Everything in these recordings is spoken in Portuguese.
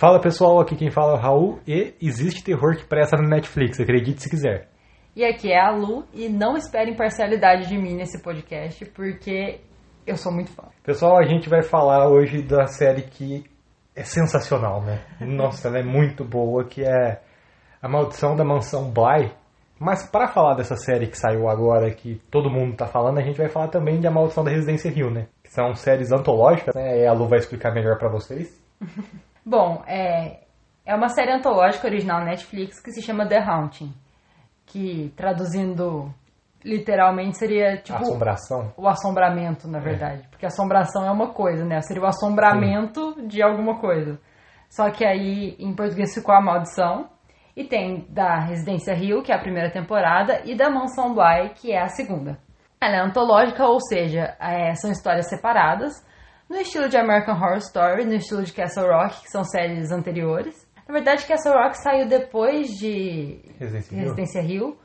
Fala pessoal, aqui quem fala é o Raul e existe terror que presta no Netflix, acredite se quiser. E aqui é a Lu e não esperem parcialidade de mim nesse podcast porque eu sou muito fã. Pessoal, a gente vai falar hoje da série que é sensacional, né? Nossa, ela é muito boa, que é A Maldição da Mansão Bly. Mas para falar dessa série que saiu agora, que todo mundo tá falando, a gente vai falar também de A Maldição da Residência Rio, né? Que são séries antológicas, né? E a Lu vai explicar melhor para vocês. Bom, é, é uma série antológica original Netflix que se chama The Haunting, que traduzindo literalmente seria tipo Assombração. o assombramento, na verdade, porque assombração é uma coisa, né? Seria o assombramento de alguma coisa. Só que aí em português ficou a maldição. E tem da Residência Rio, que é a primeira temporada, e da Mansão Bly, que é a segunda. Ela é antológica, ou seja, é, são histórias separadas, no estilo de American Horror Story, no estilo de Castle Rock, que são séries anteriores. Na verdade, Castle Rock saiu depois de Residência Rio. Residência Rio,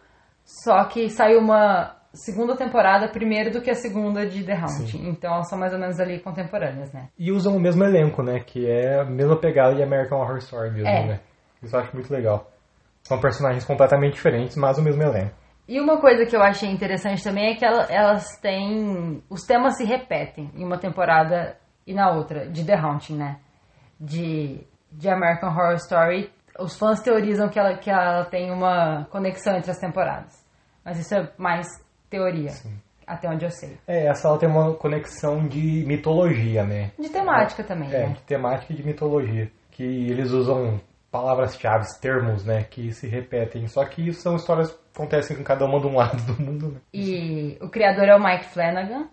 só que saiu uma segunda temporada primeiro do que a segunda de The Haunting. Então elas são mais ou menos ali contemporâneas, né? E usam o mesmo elenco, né? Que é a mesma pegada de American Horror Story mesmo, É. né? Isso eu acho muito legal. São personagens completamente diferentes, mas o mesmo elenco. E uma coisa que eu achei interessante também é que ela- elas têm. Os temas se repetem em uma temporada e na outra, de The Haunting, né? De, de American Horror Story. Os fãs teorizam que ela, que ela tem uma conexão entre as temporadas. Mas isso é mais teoria, até onde eu sei. É, essa ela tem uma conexão de mitologia, né? De temática também, É, né? de temática e de mitologia. Que eles usam palavras-chave, termos, né? Que se repetem. Só que são histórias que acontecem com cada uma de um lado do mundo, né? E o criador é o Mike Flanagan.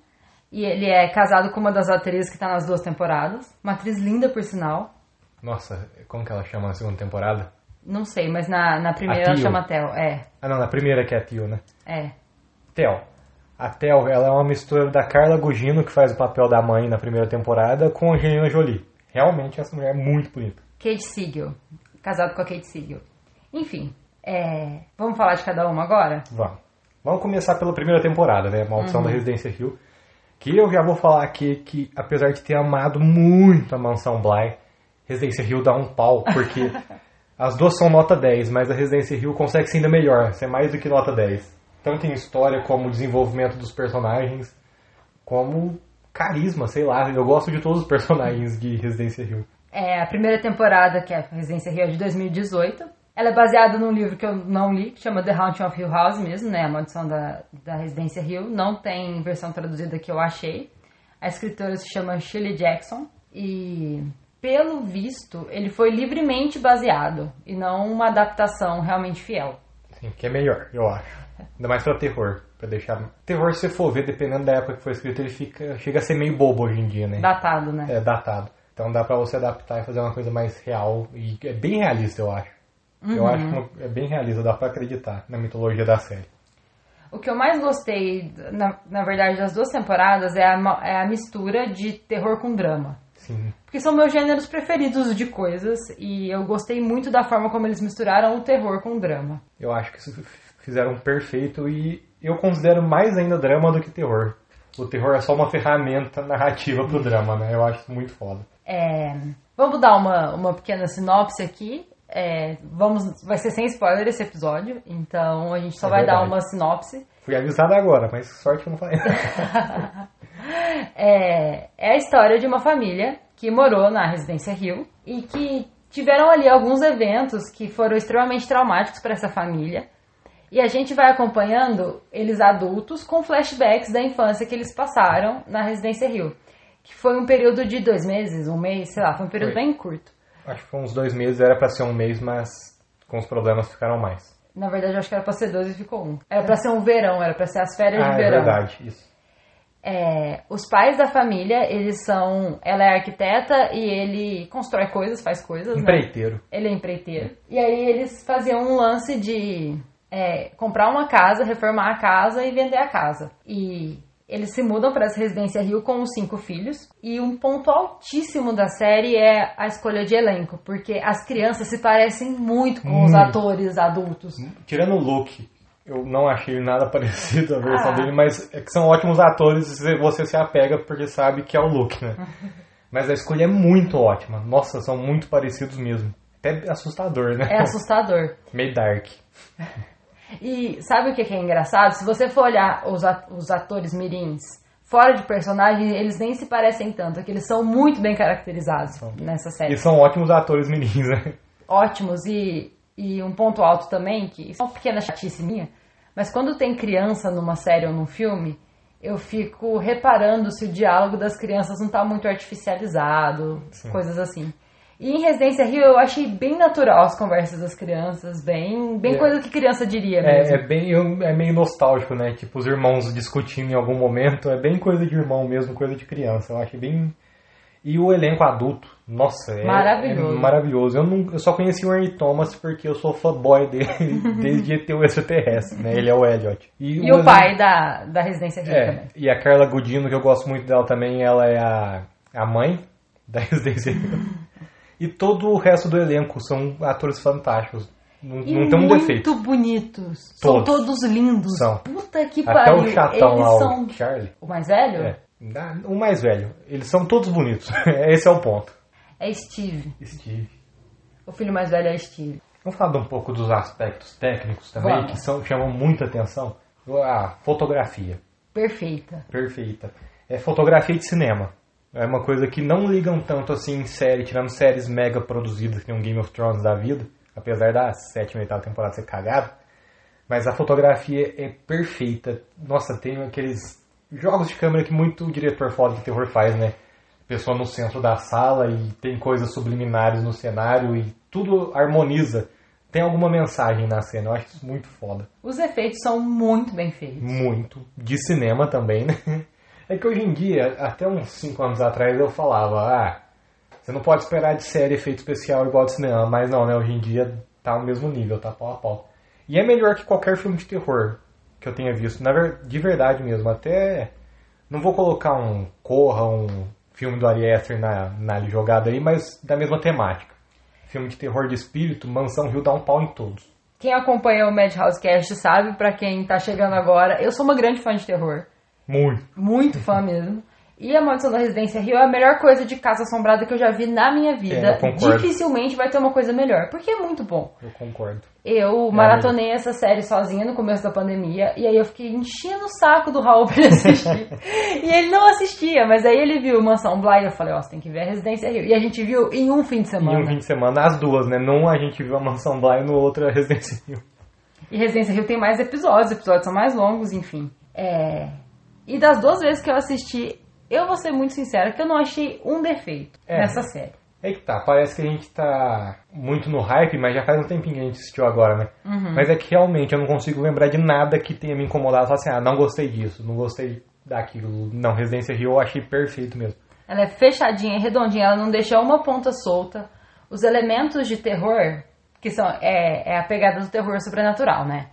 E ele é casado com uma das atrizes que tá nas duas temporadas. Uma atriz linda, por sinal. Nossa, como que ela chama na segunda temporada? Não sei, mas na, na primeira ela chama Tel. É, Ah, não, na primeira que é a Tio, né? é. Tel. A Tel, ela é uma mistura da Carla Gugino, que faz o papel da mãe na primeira temporada, com a Angelina Jolie. Realmente, essa mulher é muito bonita. Kate Siegel. Casado com a Kate Siegel. Enfim, é, vamos falar de cada uma agora? Vamos. Vamos começar pela primeira temporada, né? Maldição da Residência Rio. Que eu já vou falar aqui que, apesar de ter amado muito a Mansão Bly, Residência Rio dá um pau, porque as duas são nota 10, mas a Residência Rio consegue ser ainda melhor, ser mais do que nota 10. Tanto em história, como desenvolvimento dos personagens, como carisma, sei lá. Eu gosto de todos os personagens de Residência Rio. É a primeira temporada, que é a Residência Rio, é de 2018. Ela é baseada num livro que eu não li, que chama The Haunting of Hill House mesmo, né? A Maldição da, da Residência Rio. Não tem versão traduzida que eu achei. A escritora se chama Shirley Jackson. E, pelo visto, ele foi livremente baseado e não uma adaptação realmente fiel. Sim, que é melhor, eu acho. Ainda mais pra terror. Pra deixar. Terror, se você for ver, dependendo da época que foi escrito, ele fica, chega a ser meio bobo hoje em dia, né? Datado, né? É datado. Então dá pra você adaptar e fazer uma coisa mais real. E é bem realista, eu acho. Eu acho que é bem realista, dá pra acreditar na mitologia da série. O que eu mais gostei, na, na verdade, das duas temporadas é a, é a mistura de terror com drama. Sim. Porque são meus gêneros preferidos de coisas e eu gostei muito da forma como eles misturaram o terror com o drama. Eu acho que isso fizeram perfeito e eu considero mais ainda drama do que terror. O terror é só uma ferramenta narrativa pro drama, né? Eu acho muito foda. É, vamos dar uma, uma pequena sinopse aqui. É, vamos, vai ser sem spoiler esse episódio, então a gente só É vai dar verdade. uma sinopse. Fui avisado agora, mas sorte que eu não falei. É, é a história de uma família que morou na Residência Rio e que tiveram ali alguns eventos que foram extremamente traumáticos para essa família. E a gente vai acompanhando eles adultos com flashbacks da infância que eles passaram na Residência Rio. Que foi um período de dois meses, um mês, sei lá, foi um período Foi. bem curto. acho que foi uns dois meses, era pra ser um mês, mas com os problemas ficaram mais. Na verdade, acho que era pra ser dois e ficou um. Era pra ser um verão, era pra ser as férias Ah, de é verão. verdade, isso. É, os pais da família, eles são. Ela é arquiteta e ele constrói coisas, faz coisas. Né? Empreiteiro. Ele é empreiteiro. E aí eles faziam um lance de é, comprar uma casa, reformar a casa e vender a casa. E eles se mudam para essa residência Rio com os cinco filhos. E um ponto altíssimo da série é a escolha de elenco, porque as crianças se parecem muito com os Muito. atores adultos. Tirando o look, eu não achei nada parecido a versão Ah. dele, mas é que são ótimos atores e você se apega porque sabe que é o look, né? Mas a escolha é muito ótima. Nossa, são muito parecidos mesmo. Até assustador, né? É assustador. Meio dark. E sabe o que é engraçado? Se você for olhar os, at- os atores mirins fora de personagem, eles nem se parecem tanto, é que eles são muito bem caracterizados nessa série. E são ótimos atores menins, né? Ótimos e, e um ponto alto também, que isso é uma pequena chatice minha, mas quando tem criança numa série ou num filme, eu fico reparando se o diálogo das crianças não tá muito artificializado, coisas assim. E em Residência Rio eu achei bem natural as conversas das crianças, bem, bem É. coisa que criança diria mesmo. É, é bem, é meio nostálgico, né? Tipo, os irmãos discutindo em algum momento. É bem coisa de irmão mesmo, coisa de criança. Eu achei bem. E o elenco adulto, nossa, é Maravilhoso. é maravilhoso. Eu, não, eu só conheci o Henry Thomas porque eu sou fanboy dele desde ET o extraterrestre, né? Ele é o Elliot. E o elenco- pai da, da Residência Rio É, também. e a Carla Gudino, que eu gosto muito dela também, ela é a, a mãe da Residência Rio. E todo o resto do elenco são atores fantásticos. Não, E não tem um muito defeito. bonitos. São Todos. todos lindos. São. Puta que Até pariu. o chatão Eles lá, são... o Charlie. O mais velho? É. Da- O mais velho. Eles são todos bonitos. Esse é o ponto. É Steve. Steve. O filho mais velho é Steve. Vamos falar um pouco dos aspectos técnicos também, Vamos. que são, chamam muita atenção. A fotografia. Perfeita. Perfeita. É fotografia de cinema. É uma coisa que não ligam tanto assim em série, tirando séries mega produzidas, que nem um Game of Thrones da vida, apesar da sétima e oitava temporada ser cagada. Mas a fotografia é perfeita. Nossa, tem aqueles jogos de câmera que muito diretor foda de terror faz, né? Pessoa no centro da sala e tem coisas subliminares no cenário e tudo harmoniza. Tem alguma mensagem na cena, eu acho isso muito foda. Os efeitos são muito bem feitos. Muito. De cinema também, né? É que hoje em dia, até uns 5 anos atrás, eu falava, ah, você não pode esperar de série efeito especial igual de cinema, mas não, né? Hoje em dia tá no mesmo nível, tá pau a pau. E é melhor que qualquer filme de terror que eu tenha visto, na ver... de verdade mesmo. Até não vou colocar um Corra, um filme do Ari Aster na, na jogada aí, mas da mesma temática. Filme de terror de espírito, Mansão Rio dá um pau em todos. Quem acompanha o Madhouse Cast sabe, pra quem tá chegando agora, eu sou uma grande fã de terror. Muito. Muito fã mesmo. E a Maldição da Residência Rio é a melhor coisa de Casa Assombrada que eu já vi na minha É, vida. eu concordo. Dificilmente vai ter uma coisa melhor, porque é muito bom. Eu concordo. Eu maratonei essa série sozinha no começo da pandemia e aí eu fiquei enchendo o saco do Raul pra ele assistir. e ele não assistia, mas aí ele viu Mansão Bly e eu falei, ó, você tem que ver a Residência Rio. E a gente viu em um fim de Em semana. um fim de semana, as duas, né? Num a gente viu a Mansão Bly no outro a Residência Rio. E Residência Rio tem mais episódios, os episódios são mais longos, enfim. É... E das duas vezes que eu assisti, eu vou ser muito sincera que eu não achei um defeito É. nessa série. É que tá, parece que a gente tá muito no hype, mas já faz um tempinho que a gente assistiu agora, né? Uhum. Mas é que realmente eu não consigo lembrar de nada que tenha me incomodado. Só assim, ah, não gostei disso, não gostei daquilo. Não, Residência Rio eu achei perfeito mesmo. Ela é fechadinha, redondinha, ela não deixa uma ponta solta. Os elementos de terror, que são é, é a pegada do terror sobrenatural, né?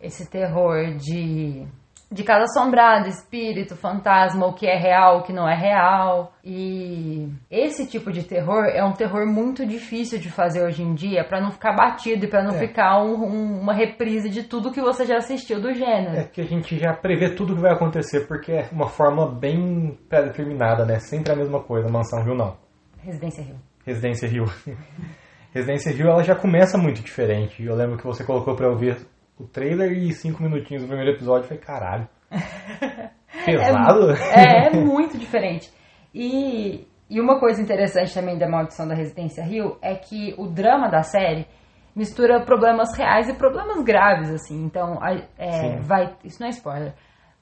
Esse terror de, de casa assombrada, espírito, fantasma, o que é real, o que não é real. E esse tipo de terror é um terror muito difícil de fazer hoje em dia pra não ficar batido e pra não É. ficar um- um- uma reprise de tudo que você já assistiu do gênero. É que a gente já prevê tudo que vai acontecer, porque é uma forma bem pré-determinada, né? Sempre a mesma coisa. Mansão Rio não. Residência Rio. Residência Rio. Residência Rio ela já começa muito diferente. Eu lembro que você colocou pra eu ver o trailer e cinco minutinhos do primeiro episódio falei, caralho. Pesado? É, é muito diferente. E, e uma coisa interessante também da Maldição da Residência Rio é que o drama da série mistura problemas reais e problemas graves, assim. Então, é, vai. Isso não é spoiler.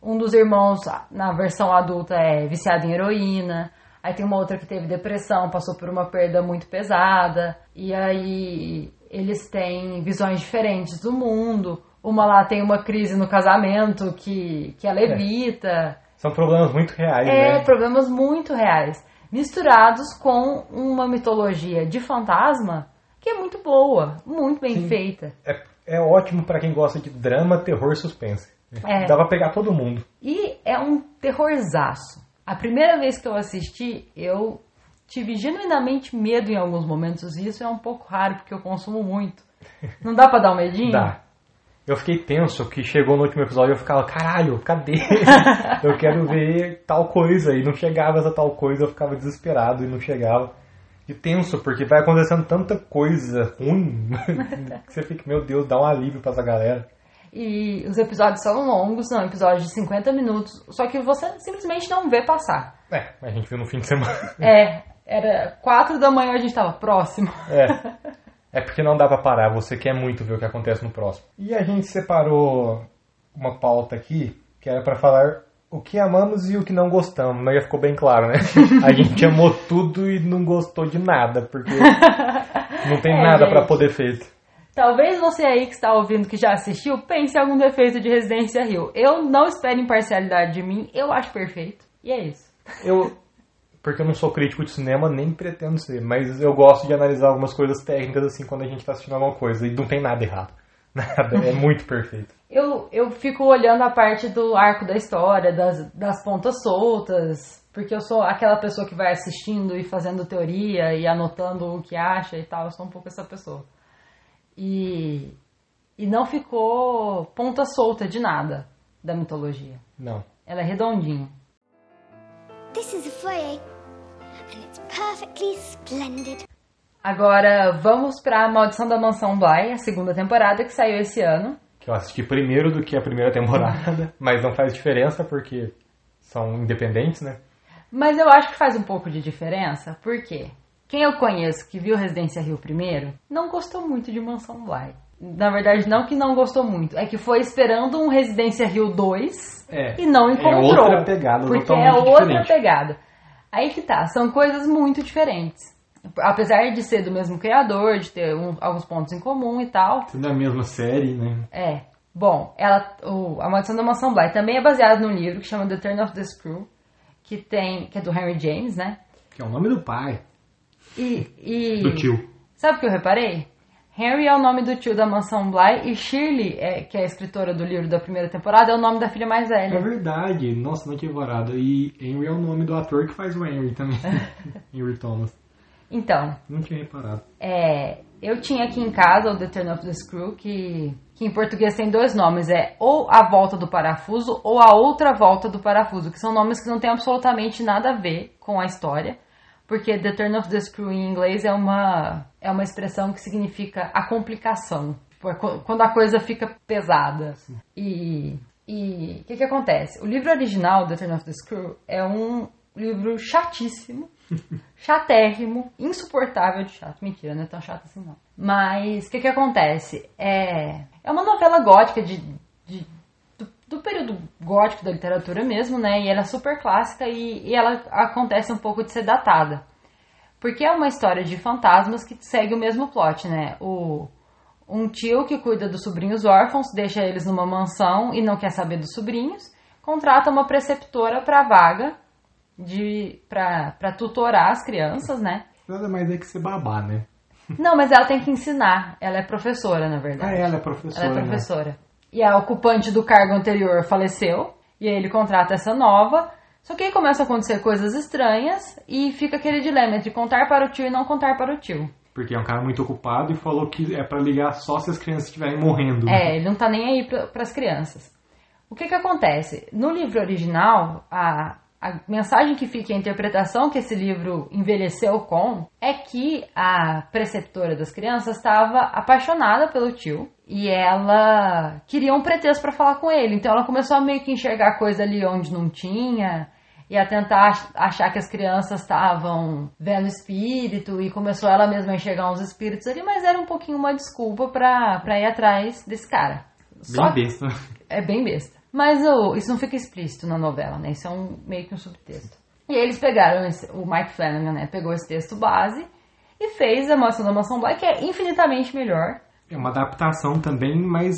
Um dos irmãos, na versão adulta, é viciado em heroína. Aí tem uma outra que teve depressão, passou por uma perda muito pesada. E aí eles têm visões diferentes do mundo. Uma lá tem uma crise no casamento que, que ela evita. São problemas muito reais, É, né? problemas muito reais. Misturados com uma mitologia de fantasma que é muito boa, muito bem Sim. feita. É, é ótimo pra quem gosta de drama, terror e suspense. É. Dá pra pegar todo mundo. E é um terrorzaço. A primeira vez que eu assisti, eu tive genuinamente medo em alguns momentos. E isso é um pouco raro, porque eu consumo muito. Não dá pra dar um medinho? Dá. Eu fiquei tenso, que chegou no último episódio eu ficava, caralho, cadê? eu quero ver tal coisa. E não chegava essa tal coisa, eu ficava desesperado e não chegava. E tenso, porque vai acontecendo tanta coisa ruim que você fica, meu Deus, dá um alívio pra essa galera. E os episódios são longos, são episódios de 50 minutos, só que você simplesmente não vê passar. É, a gente viu no fim de semana. É, era 4 da manhã a gente tava próximo. É. É porque não dá pra parar, você quer muito ver o que acontece no próximo. E a gente separou uma pauta aqui que era pra falar o que amamos e o que não gostamos. Mas já ficou bem claro, né? A gente amou tudo e não gostou de nada, porque não tem É, nada pra gente. poder feito. Talvez você aí que está ouvindo que já assistiu pense em algum defeito de Residência Rio. Eu não espero imparcialidade de mim, eu acho perfeito. E é isso. Eu. Porque eu não sou crítico de cinema, nem pretendo ser, mas eu gosto de analisar algumas coisas técnicas assim quando a gente tá assistindo alguma coisa e não tem nada errado. Nada, é muito perfeito. Eu, eu fico olhando a parte do arco da história, das, das pontas soltas, porque eu sou aquela pessoa que vai assistindo e fazendo teoria e anotando o que acha e tal. Eu sou um pouco essa pessoa. E, e não ficou ponta solta de nada da mitologia. Não. Ela é redondinha. This is a it's perfectly splendid. Agora vamos pra Maldição da Mansão Bly, a segunda temporada que saiu esse ano. Que eu assisti primeiro do que a primeira temporada, mas não faz diferença porque são independentes, né? Mas eu acho que faz um pouco de diferença, porque quem eu conheço que viu Residência Rio primeiro não gostou muito de Mansão Bly. Na verdade, não que não gostou muito, é que foi esperando um Residência Rio 2 É, e não é encontrou. outra pegada porque é outra diferente. pegada. Aí que tá, são coisas muito diferentes. Apesar de ser do mesmo criador, de ter um- alguns pontos em comum e tal, Tudo da mesma série, né? é. Bom, ela, o, A Maldição da Mansão Bly também é baseado num livro que chama The Turn of the Screw, que tem, que é do Henry James, né? Que é o nome do pai. E, e Do tio. sabe o que eu reparei? Henry é o nome do tio da Mansão Bly e Shirley, é, que é a escritora do livro da primeira temporada, é o nome da filha mais É velha. verdade. Nossa, não tinha reparado. E Henry é o nome do ator que faz o Henry também. Henry Thomas. Então, Não tinha reparado. é, eu tinha aqui em casa o The Turn of the Screw, que, que em português tem dois nomes, é ou A Volta do Parafuso ou A Outra Volta do Parafuso, que são nomes que não têm absolutamente nada a ver com a história, porque The Turn of the Screw em inglês é uma, é uma expressão que significa a complicação, qu- quando a coisa fica pesada. E e o que, que acontece? O livro original, The Turn of the Screw, é um livro chatíssimo, chatérrimo, insuportável de chato. Mentira, não é tão chato assim não. Mas o que, que acontece? É, é uma novela gótica de, de- do, do período gótico da literatura mesmo, né? E ela é super clássica e, e ela acontece um pouco de ser datada. Porque é uma história de fantasmas que segue o mesmo plot, né? O, um tio que cuida dos sobrinhos órfãos, deixa eles numa mansão e não quer saber dos sobrinhos, contrata uma preceptora para vaga de para tutorar as crianças, né? Nada mais é que ser babá, né? Não, mas ela tem que ensinar. Ela é professora, na Ah, verdade. ela é professora. Ela é né? E a ocupante do cargo anterior faleceu. E aí ele contrata essa nova. Só que aí começam a acontecer coisas estranhas e fica aquele dilema entre contar para o tio e não contar para o tio. Porque é um cara muito ocupado e falou que é pra ligar só se as crianças estiverem morrendo. É, ele não tá nem aí para as crianças. O que que acontece? No livro original, a, a mensagem que fica, a interpretação que esse livro envelheceu com, é que a preceptora das crianças estava apaixonada pelo tio e ela queria um pretexto para falar com ele. Então ela começou a meio que enxergar coisa ali onde não tinha e a tentar ach- achar que as crianças estavam vendo espírito e começou ela mesma a enxergar uns espíritos ali, mas era um pouquinho uma desculpa pra, pra ir atrás desse cara. Só Bem besta. é bem besta. Mas o- isso não fica explícito na novela, né? Isso é um, meio que um subtexto. E aí eles pegaram, esse- o Mike Flanagan, né? Pegou esse texto base e fez a Mansão da Mansão Black, que é infinitamente melhor. É uma adaptação também, mas.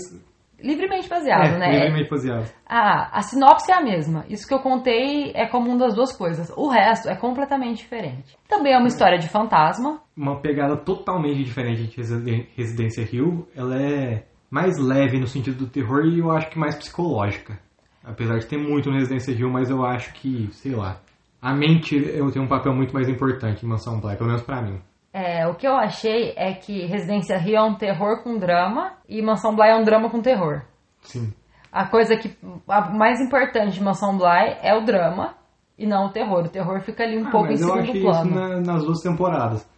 Livremente baseado, é, né? livremente baseado. A, a sinopse é a mesma. Isso que eu contei é comum das duas coisas. O resto é completamente diferente. Também é uma história de fantasma. Uma pegada totalmente diferente de Residência Hill. Ela é mais leve no sentido do terror e eu acho que mais psicológica. Apesar de ter muito no Residência Hill, mas eu acho que, sei lá. A mente eu tenho um papel muito mais importante em Mansão Black, pelo menos pra mim. É, o que eu achei é que Residência Rio é um terror com drama e Mansão Bly é um drama com terror. Sim. A coisa que a mais importante de Mansão Bly é o drama e não o terror. O terror fica ali um Ah, pouco em mas eu segundo achei plano. isso na- nas duas temporadas.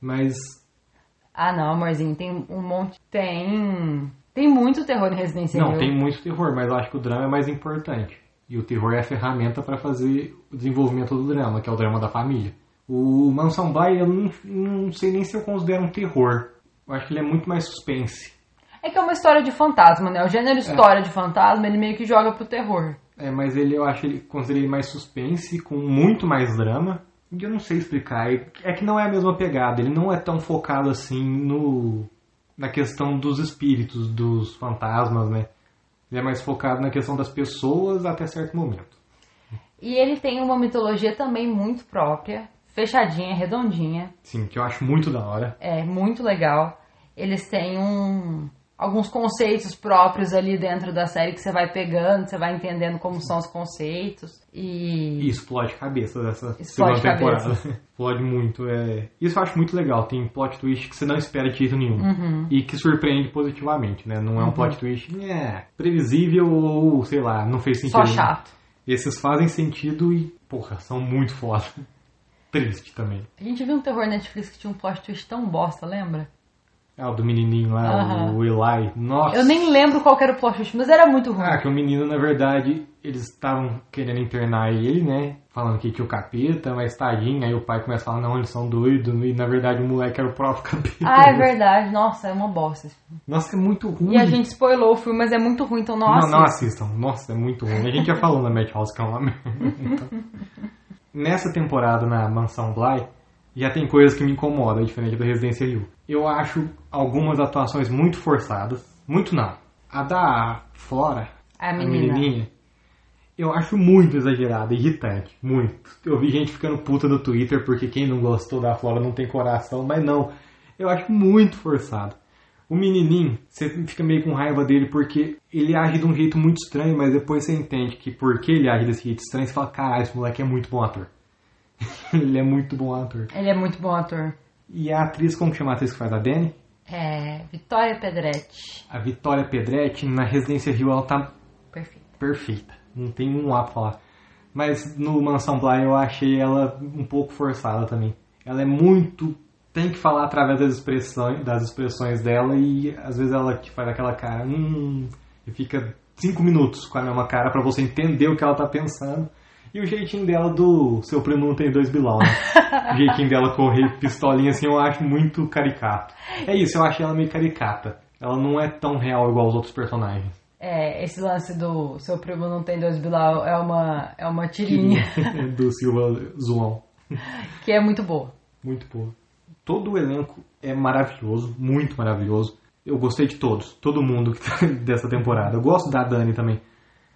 Mas Ah, não, amorzinho, tem um monte. Tem. Tem muito terror em Residência Não, tem muito terror, mas eu acho que o drama é mais importante. E o terror é a ferramenta para fazer o desenvolvimento do drama, que é o drama da família. O Mansão Bly, eu não, não sei nem se eu considero um terror. Eu acho que ele é muito mais suspense. É que é uma história de fantasma, né? O gênero história de fantasma, ele meio que joga pro terror. É, mas ele, eu acho ele considero ele mais suspense, com muito mais drama. E eu não sei explicar. É é que não é a mesma pegada. Ele não é tão focado assim no na questão dos espíritos, dos fantasmas, né? Ele é mais focado na questão das pessoas até certo momento. E ele tem uma mitologia também muito própria, fechadinha, redondinha. Sim, que eu acho muito da hora. É muito legal. Eles têm um, alguns conceitos próprios ali dentro da série que você vai pegando, você vai entendendo como são os conceitos. E E explode cabeça dessa Explode segunda temporada. explode muito. É... Isso eu acho muito legal. Tem plot twist que você não espera de jeito nenhum. Uhum. E que surpreende positivamente, né? Não é um plot twist é, previsível ou, sei lá, não fez sentido. só chato. Esses fazem sentido e, porra, são muito foda. Triste também. A gente viu um terror Netflix que tinha um plot twist tão bosta, lembra? É o do menininho lá, o Eli. Nossa. Eu nem lembro qual era o plot twist, mas era muito ruim. Ah, que o menino, na verdade, eles estavam querendo internar ele, né? Falando que tinha o capeta, mas tadinho. Aí o pai começa a falar, não, eles são doidos. E na verdade o moleque era o próprio capeta. Ah, é verdade. Nossa, é uma bosta. Nossa, é muito ruim. E a gente spoilou o filme, mas é muito ruim, então não não, não assista. assistam. Nossa, é muito ruim. A gente já falou na Madhouse que é uma merda. Então, Nessa temporada na Mansão Bly, já tem coisas que me incomodam, diferente da Residência Rio. Eu acho algumas atuações muito forçadas. Muito não. A da Flora, A a menina. menininha, eu acho muito exagerada, irritante. Muito. Eu vi gente ficando puta no Twitter porque quem não gostou da Flora não tem coração, mas não. Eu acho muito forçado. O menininho, você fica meio com raiva dele porque ele age de um jeito muito estranho, mas depois você entende que porque ele age desse jeito estranho, você fala, caralho, esse moleque é muito bom ator. ele é muito bom ator. Ele é muito bom ator. E a atriz, como que chama a atriz que faz a Dani? É. Vitória Pedretti. A Vitória Pedretti, na Residência Rio, ela tá Perfeito. perfeita. Não tem um A pra falar. Mas no Mansão Bly eu achei ela um pouco forçada também. Ela é muito. Tem que falar através das expressões, das expressões dela e às vezes ela que faz aquela cara. Hum, e fica cinco minutos com a mesma cara pra você entender o que ela tá pensando. E o jeitinho dela do seu primo não tem dois bilão, né? o jeitinho dela correr pistolinha assim eu acho muito caricato. É isso, eu achei ela meio caricata. Ela não é tão real igual os outros personagens. É, esse lance do seu primo não tem dois bilau é uma, é uma tirinha do Silva Zoão. que é muito boa. Muito boa. Todo o elenco é maravilhoso, muito maravilhoso. Eu gostei de todos, todo mundo que tá dessa temporada. Eu gosto da Dani também.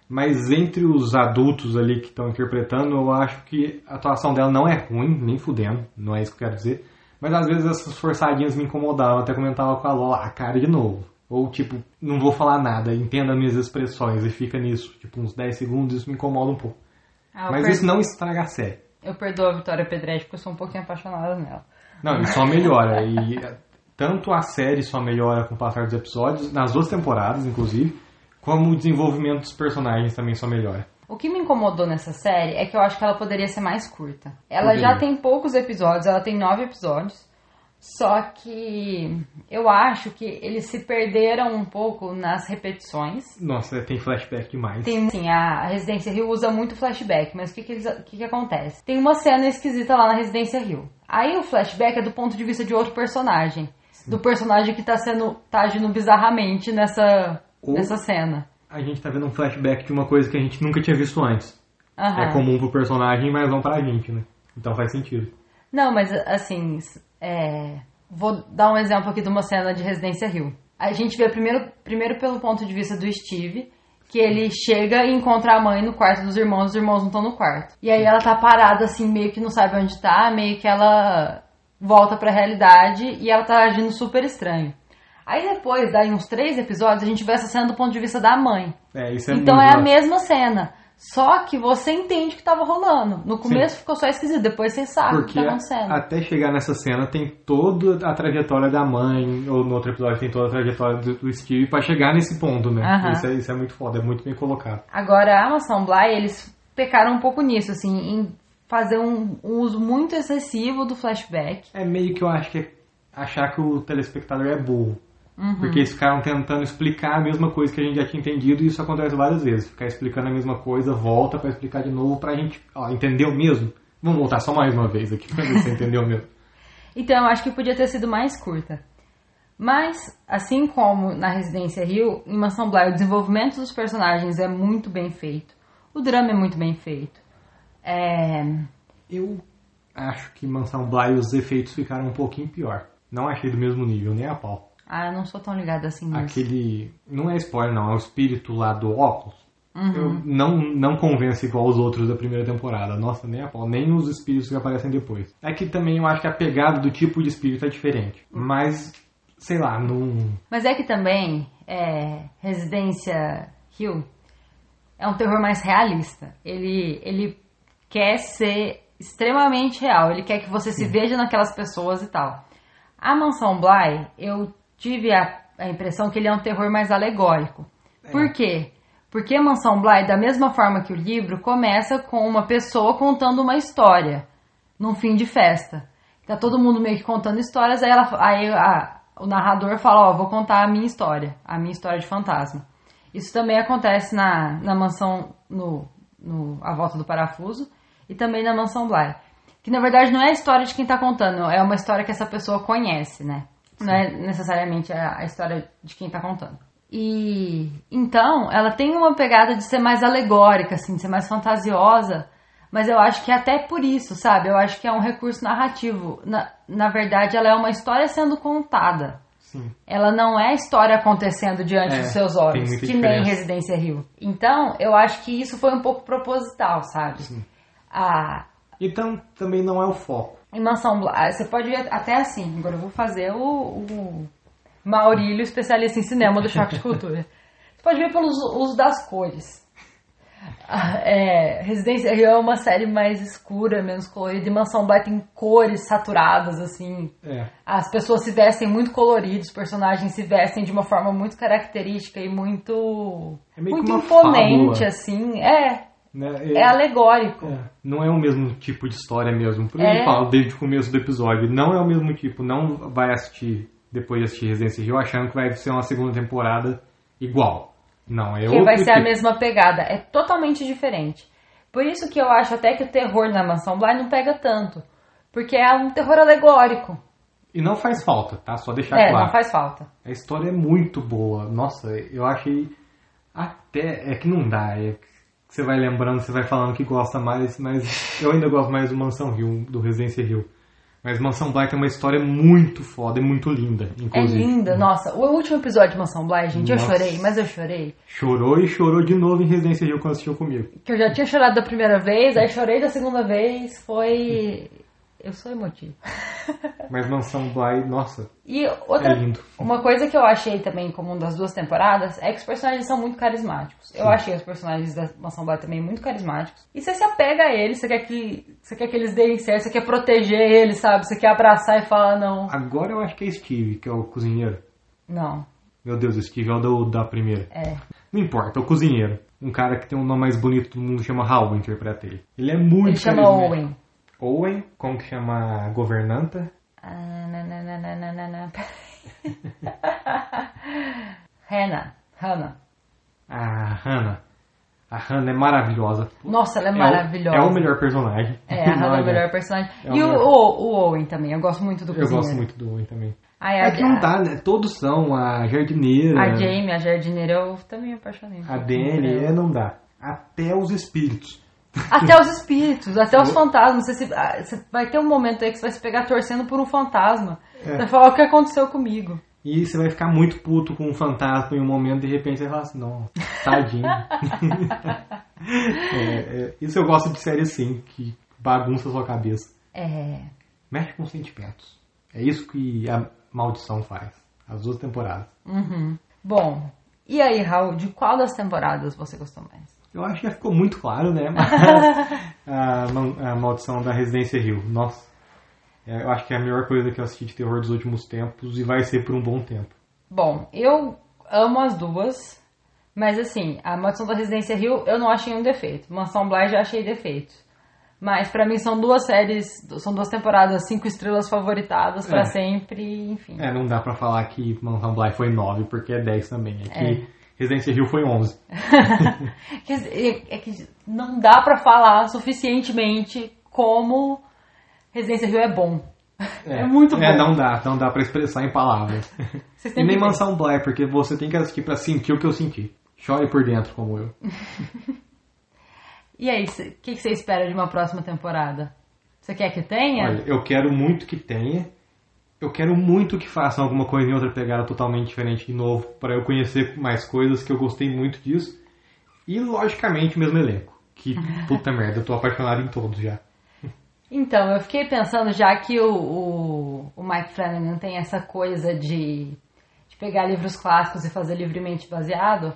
Mas entre os adultos ali que estão interpretando, eu acho que a atuação dela não é ruim, nem fudendo, não é isso que eu quero dizer. Mas às vezes essas forçadinhas me incomodavam, até comentava com a Lola, a cara de novo. Ou tipo, não vou falar nada, entenda minhas expressões e fica nisso. Tipo, uns 10 segundos, isso me incomoda um pouco. Ah, Mas per- isso não estraga a série. Eu perdoo a Vitória Pedretti porque eu sou um pouquinho apaixonada nela. Não, e só melhora. E tanto a série só melhora com o passar dos episódios, nas duas temporadas, inclusive, como o desenvolvimento dos personagens também só melhora. O que me incomodou nessa série é que eu acho que ela poderia ser mais curta. Ela já tem poucos episódios, ela tem nove episódios. Só que eu acho que eles se perderam um pouco nas repetições. Nossa, tem flashback demais. Tem, assim, a Residência Rio usa muito flashback, mas o que que, eles- o que que acontece? Tem uma cena esquisita lá na Residência Rio. Aí o flashback é do ponto de vista de outro personagem. Do personagem que tá sendo. tá agindo bizarramente nessa, Ou- nessa cena. A gente tá vendo um flashback de uma coisa que a gente nunca tinha visto antes. É comum pro personagem, mas não pra gente, né? Então faz sentido. Não, mas assim, é, vou dar um exemplo aqui de uma cena de Residência Rio. A gente vê primeiro, primeiro pelo ponto de vista do Steve, que ele chega e encontra a mãe no quarto dos irmãos, os irmãos não estão no quarto. E aí ela tá parada assim, meio que não sabe onde tá, meio que ela volta pra realidade e ela tá agindo super estranho. Aí depois, daí uns três episódios, a gente vê essa cena do ponto de vista da mãe. É, isso é Então é a mesma cena. Só que você entende o que tava rolando. No começo ficou só esquisito, depois você sabe o que Porque tá acontecendo. até chegar nessa cena tem toda a trajetória da mãe, ou no outro episódio tem toda a trajetória do, do Steve pra chegar nesse ponto, né? Aham. Isso, é, isso é muito foda, é muito bem colocado. Agora, a Mansão Bly, eles pecaram um pouco nisso, assim, em fazer um, um uso muito excessivo do flashback. É meio que eu acho que é achar que o telespectador é burro. Uhum. Porque eles ficaram tentando explicar a mesma coisa que a gente já tinha entendido e isso acontece várias vezes. Ficar explicando a mesma coisa, volta pra explicar de novo pra gente. Ó, entendeu mesmo? Vamos voltar só mais uma vez aqui pra ver se entendeu mesmo. Então, acho que podia ter sido mais curta. Mas, assim como na Residência Rio, em Mansão Bly, o desenvolvimento dos personagens é muito bem feito. O drama é muito bem feito. É... Eu acho que Mansão Bly os efeitos ficaram um pouquinho pior. Não achei do mesmo nível, nem a pau. Ah, eu não sou tão ligada assim nisso. Aquele. Não é spoiler, não, é o espírito lá do óculos. Eu não, não convence igual os outros da primeira temporada. Nossa, nem a pau, nem os espíritos que aparecem depois. É que também eu acho que a pegada do tipo de espírito é diferente. Mas, sei lá, não. Mas é que também, é, Residência Hill é um terror mais realista. Ele, ele quer ser extremamente real. Ele quer que você se veja naquelas pessoas e tal. A Mansão Bly, eu tive a, a impressão que ele é um terror mais alegórico. Por quê? Porque a Mansão Bly, da mesma forma que o livro, começa com uma pessoa contando uma história num fim de festa. Tá todo mundo meio que contando histórias, aí, ela, aí a- o narrador fala, ó, vou contar a minha história, a minha história de fantasma. Isso também acontece na, na mansão, no, no A Volta do Parafuso, e também na Mansão Bly. Que na verdade não é a história de quem tá contando, é uma história que essa pessoa conhece, né? Não é necessariamente a, a história de quem tá contando. E então, ela tem uma pegada de ser mais alegórica, assim, de ser mais fantasiosa, mas eu acho que é até por isso, sabe? Eu acho que é um recurso narrativo. Na, na verdade, ela é uma história sendo contada. Sim. Ela não é história acontecendo diante É, dos seus olhos, que nem diferença. Residência Rio. Então, eu acho que isso foi um pouco proposital, sabe? A, Então, também não é o foco. Em Mansão Bly, você pode ver até assim. Agora eu vou fazer o, o Maurílio, especialista em cinema do Choque de Cultura. Você pode ver pelo uso das cores. Ah, É, Residência Rio é uma série mais escura, menos colorida. E Mansão Bly tem cores saturadas, assim. É. As pessoas se vestem muito coloridos, os personagens se vestem de uma forma muito característica e muito, É muito imponente, fábula. assim. É, Né? é alegórico. É, não é o mesmo tipo de história mesmo. Por É. eu falo desde o começo do episódio. Não é o mesmo tipo. Não vai assistir, depois de assistir Residência Rio, achando que vai ser uma segunda temporada igual. Não, é que vai ser a tipo. mesma pegada. É totalmente diferente. Por isso que eu acho até que o terror na Mansão Bly não pega tanto. Porque é um terror alegórico. E não faz falta, tá? Só deixar É, claro. não faz falta. A história é muito boa. Nossa, eu achei até. É que não dá. É que você vai lembrando, você vai falando que gosta mais, mas eu ainda gosto mais do Mansão Rio, do Residência Rio. Mas Mansão Black é uma história muito foda e muito linda, É inclusive. linda. Nossa, o último episódio de Mansão Bly, gente, eu Nossa. chorei, mas eu chorei. Chorou e chorou de novo em Residência Rio quando assistiu comigo. Que eu já tinha chorado da primeira vez, aí chorei da segunda vez. Foi. Eu sou emotiva. Mas Mansão Bly, nossa, E outra, É lindo. uma coisa que eu achei também comum das duas temporadas é que os personagens são muito carismáticos. Eu Sim. achei os personagens da Mansão Bly também muito carismáticos. E você se apega a eles, você quer que, você quer que eles deem certo, você quer proteger eles, sabe? Você quer abraçar e falar não. agora eu acho que é Steve, que é o cozinheiro. Não. Meu Deus, Steve é o do, da primeira. É. Não importa, é o cozinheiro. Um cara que tem o nome mais bonito do mundo chama Hal, interpreta ele. Ele é muito Ele chama. Owen. Owen, como que chama a governanta? Ah, na, na, na, na, na, na, na. Hannah. Hannah. A Hannah. A Hannah é maravilhosa. Nossa, ela é, o- maravilhosa. É o melhor personagem. É, a Hannah é o melhor adianta. personagem. É o e o, melhor. o, o Owen também, eu gosto muito do Eu cozinheiro. gosto muito do Owen também. Ai, É a, que não dá, né? Todos são. A jardineira, a Jamie, a jardineira, eu também me apaixonei. a Dani, é, não dá. Até os espíritos. Até os espíritos, até os fantasmas. Você, se- ah, você vai ter um momento aí que você vai se pegar torcendo por um fantasma. É. Você vai falar o que aconteceu comigo. E você vai ficar muito puto com um fantasma em um momento, de repente você vai falar assim, não, tadinho. É, é, isso eu gosto de série assim, que bagunça a sua cabeça. É. Mexe com sentimentos. É isso que a maldição faz. As duas temporadas. Uhum. Bom, e aí, Raul, de qual das temporadas você gostou mais? Eu acho que já ficou muito claro, né? a, a maldição da Residência Rio. Nossa, é, eu acho que é a melhor coisa que eu assisti de terror dos últimos tempos e vai ser por um bom tempo. Bom, eu amo as duas, mas assim, a Maldição da Residência Rio eu não achei um defeito. Mansão Bly já achei defeito. Mas pra mim são duas séries, são duas temporadas, cinco estrelas favoritadas pra É. sempre, enfim. É, não dá pra falar que Mansão Bly foi 9, porque é 10 também. É que É. Residência Rio foi 11. Quer dizer, é que não dá pra falar suficientemente como Residência Rio é bom. É muito É, bom. não dá, não dá pra expressar em palavras. E nem. Mansão Bly, porque você tem que assistir pra sentir o que eu senti. Chore por dentro, como eu. E aí, o que, que você espera de uma próxima temporada? Você quer que tenha? Olha, eu quero muito que tenha. Eu quero muito que façam alguma coisa em outra pegada totalmente diferente de novo, para eu conhecer mais coisas, que eu gostei muito disso. E, logicamente, o mesmo elenco. Que, puta merda, eu tô apaixonado em todos já. Então, eu fiquei pensando, já que o, o, o Mike Flanagan tem essa coisa de, de pegar livros clássicos e fazer livremente baseado,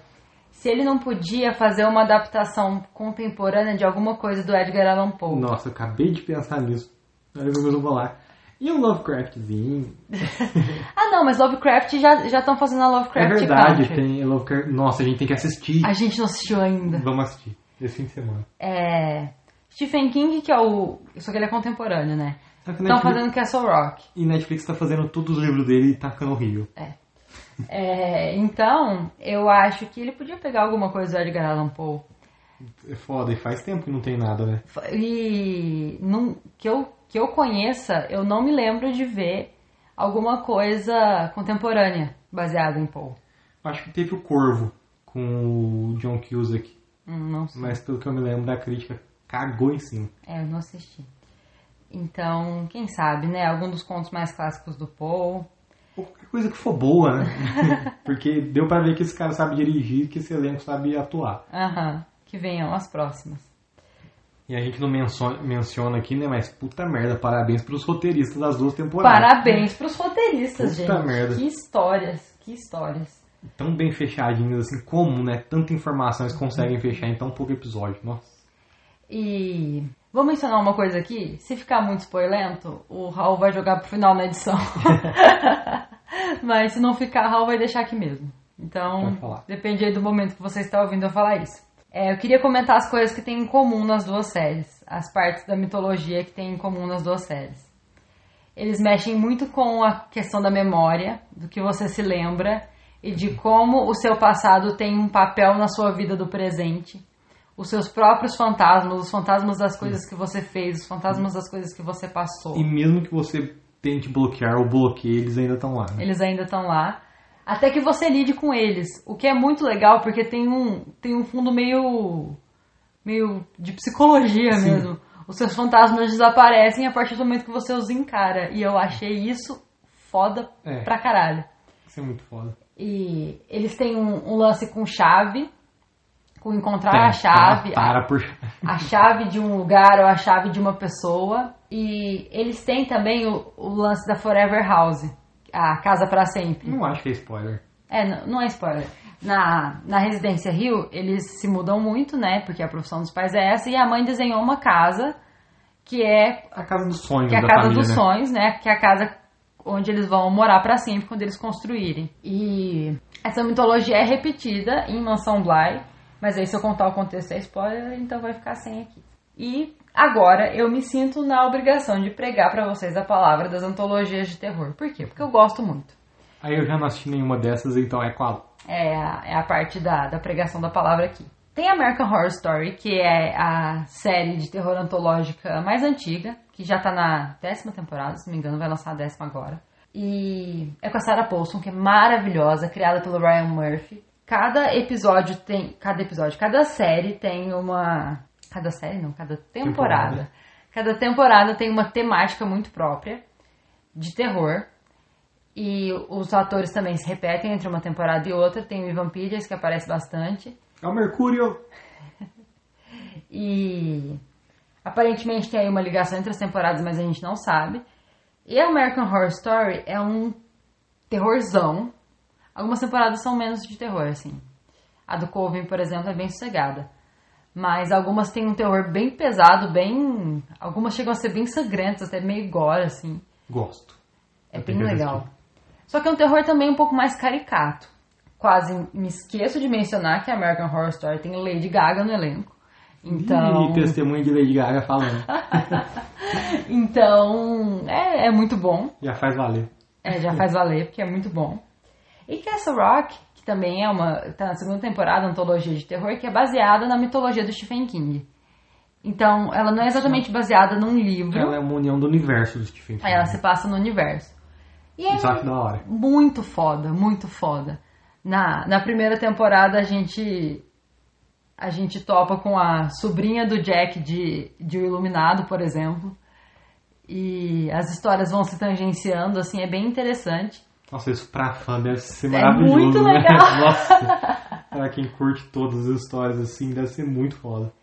se ele não podia fazer uma adaptação contemporânea de alguma coisa do Edgar Allan Poe. Nossa, eu acabei de pensar nisso. Olha o que eu vou falar. E um Lovecraftzinho? Ah, não, mas Lovecraft já já estão fazendo a É Lovecraft verdade, Country. tem Lovecraft. Nossa, a gente tem que assistir. A gente não assistiu ainda. Vamos assistir. Esse fim de semana. É, Stephen King, que é o... Só que ele é contemporâneo, né? Estão Netflix- fazendo Castle Rock. E Netflix tá fazendo todos os livros dele e tacando horrível. É, então, eu acho que ele podia pegar alguma coisa do Edgar Allan Poe. É foda, e faz tempo que não tem nada, né? E não, que, eu, que eu conheça, eu não me lembro de ver alguma coisa contemporânea baseada em Poe. Acho que teve o Corvo com o John Cusack. Hum, não sei. Mas pelo que eu me lembro da crítica, cagou em cima. É, eu não assisti. Então, quem sabe, né? Algum dos contos mais clássicos do Poe. Qualquer coisa que for boa, né? Porque deu pra ver que esse cara sabe dirigir, que esse elenco sabe atuar. Aham. Que venham as próximas. E a gente não menso- menciona aqui, né? Mas puta merda, parabéns pros roteiristas das duas temporadas. Parabéns pros roteiristas, Puta gente. merda. Que histórias, que histórias. Tão bem fechadinhos assim, como, né? Tanta informação eles conseguem fechar em tão pouco episódio. Nossa. E vou mencionar uma coisa aqui. Se ficar muito spoilento, o Raul vai jogar pro final na edição. Mas se não ficar, Raul vai deixar aqui mesmo. Então, depende aí do momento que você está ouvindo eu falar isso. É, eu queria comentar as coisas que tem em comum nas duas séries. As partes da mitologia que tem em comum nas duas séries. Eles mexem muito com a questão da memória, do que você se lembra e de como o seu passado tem um papel na sua vida do presente. Os seus próprios fantasmas, os fantasmas das coisas que você fez, os fantasmas das coisas que você passou. E mesmo que você tente bloquear ou bloqueie, eles ainda estão lá, né? Eles ainda estão lá. Até que você lide com eles. O que é muito legal, porque tem um, tem um fundo meio. meio de psicologia Sim. mesmo. Os seus fantasmas desaparecem a partir do momento que você os encara. E eu achei isso foda É. pra caralho. Isso é muito foda. E eles têm um, um lance com chave, com encontrar Tem, a chave, ela Para por. a chave de um lugar ou a chave de uma pessoa. E eles têm também o, o lance da Forever House, a casa para sempre. Não acho que é spoiler. É, não, não é spoiler. Na, na Residência Rio, eles se mudam muito, né? Porque a profissão dos pais é essa. E a mãe desenhou uma casa que é, A casa dos sonhos que é a casa família, dos né? sonhos, né? Que é a casa onde eles vão morar pra sempre quando eles construírem. E essa mitologia é repetida em Mansão Bly. Mas aí se eu contar o contexto é spoiler, então vai ficar sem aqui. E agora eu me sinto na obrigação de pregar pra vocês a palavra das antologias de terror. Por quê? Porque eu gosto muito. Aí eu já não assisti nenhuma dessas, então é qual? É a, é a parte da, da pregação da palavra aqui. Tem American Horror Story, que é a série de terror antológica mais antiga, que já tá na décima temporada, se não me engano, vai lançar a décima agora. E é com a Sarah Paulson, que é maravilhosa, criada pelo Ryan Murphy. Cada episódio tem. Cada episódio, cada série tem uma. Cada série não, cada temporada. Temporada. Cada temporada tem uma temática muito própria de terror. E os atores também se repetem entre uma temporada e outra. Tem o Ivan Peters, que aparece bastante. É o Mercúrio! E aparentemente tem aí uma ligação entre as temporadas, mas a gente não sabe. E American Horror Story é um terrorzão. Algumas temporadas são menos de terror, assim. A do Coven, por exemplo, é bem sossegada. Mas algumas têm um terror bem pesado, bem. Algumas chegam a ser bem sangrentas, até meio gore, assim. Gosto. É bem que legal. assistir. Só que é um terror também um pouco mais caricato. Quase me esqueço de mencionar que a American Horror Story tem Lady Gaga no elenco. Então, E testemunha de Lady Gaga falando. então é, é muito bom. Já faz valer. É, já faz valer, porque é muito bom. E Castle Rock, que também é uma. tá na segunda temporada, antologia de terror, que é baseada na mitologia do Stephen King. Então, ela não é exatamente baseada num livro, Ela é uma união do universo do Stephen King. aí ela se passa no universo. E é acho da hora. muito foda, muito foda. Na, na primeira temporada a gente a gente topa com a sobrinha do Jack de, de O Iluminado, por exemplo. E as histórias vão se tangenciando, assim, é bem interessante. Nossa, isso pra fã deve ser É maravilhoso, muito né? legal. Nossa, pra quem curte todas as histórias assim, deve ser muito foda.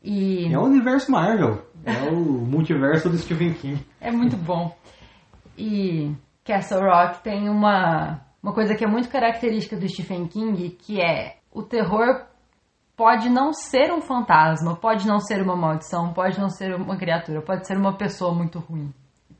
E É o universo Marvel. É o multiverso do Stephen King. é muito bom. E Castle Rock tem uma, uma coisa que é muito característica do Stephen King, que é o terror pode não ser um fantasma, pode não ser uma maldição, pode não ser uma criatura, pode ser uma pessoa muito ruim.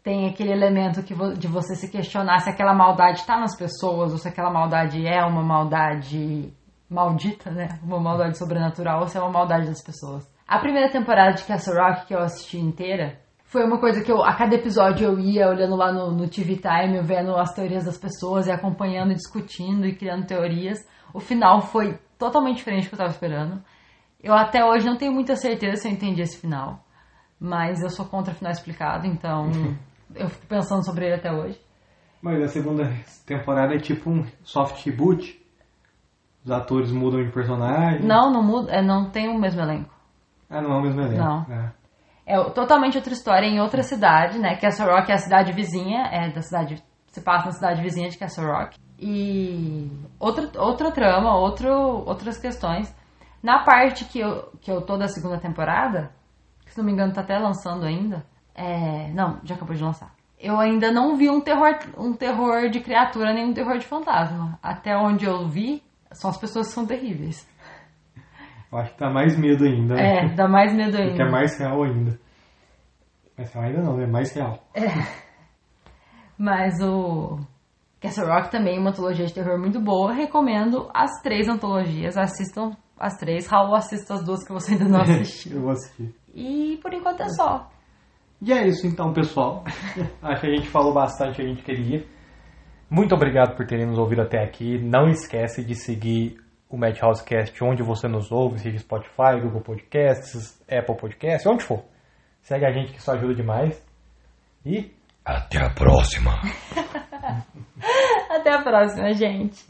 Tem aquele elemento que de você se questionar se aquela maldade está nas pessoas ou se aquela maldade é uma maldade maldita, né? Uma maldade sobrenatural ou se é uma maldade das pessoas. A primeira temporada de Castle Rock que eu assisti inteira foi uma coisa que eu, a cada episódio eu ia olhando lá no, no TV Time, vendo as teorias das pessoas e acompanhando, discutindo e criando teorias. O final foi totalmente diferente do que eu estava esperando. Eu até hoje não tenho muita certeza se eu entendi esse final, mas eu sou contra final explicado, então eu fico pensando sobre ele até hoje. Mas a segunda temporada é tipo um soft reboot. Os atores mudam de personagem. Não, não muda, é, não tem o mesmo elenco. Ah, não é o mesmo elenco. Não. É. É totalmente outra história em outra cidade, né? Castle Rock é a cidade vizinha, é da cidade, se passa na cidade vizinha de Castle Rock. E outra, outra trama, outro, outras questões. Na parte que eu, que eu tô da segunda temporada, que se não me engano tá até lançando ainda, é, não, já acabou de lançar. Eu ainda não vi um terror, um terror de criatura nem um terror de fantasma. Até onde eu vi, são as pessoas que são terríveis. Eu acho que dá mais medo ainda. né? É, dá mais medo ainda. Porque é mais real ainda. Mas real ainda não, é mais real. Mas o Castle Rock também é uma antologia de terror muito boa. Recomendo as três antologias. Assistam as três. Raul, assista as duas que você ainda não assistiu. Eu vou assistir. e por enquanto é só. E é isso então, pessoal. Acho que a gente falou bastante o que a gente queria. Muito obrigado por terem nos ouvido até aqui. Não esquece de seguir o Madhouse Cast onde você nos ouve, seja Spotify, Google Podcasts, Apple Podcasts, onde for. Segue a gente que isso ajuda demais. E Até a próxima. Até a próxima, gente.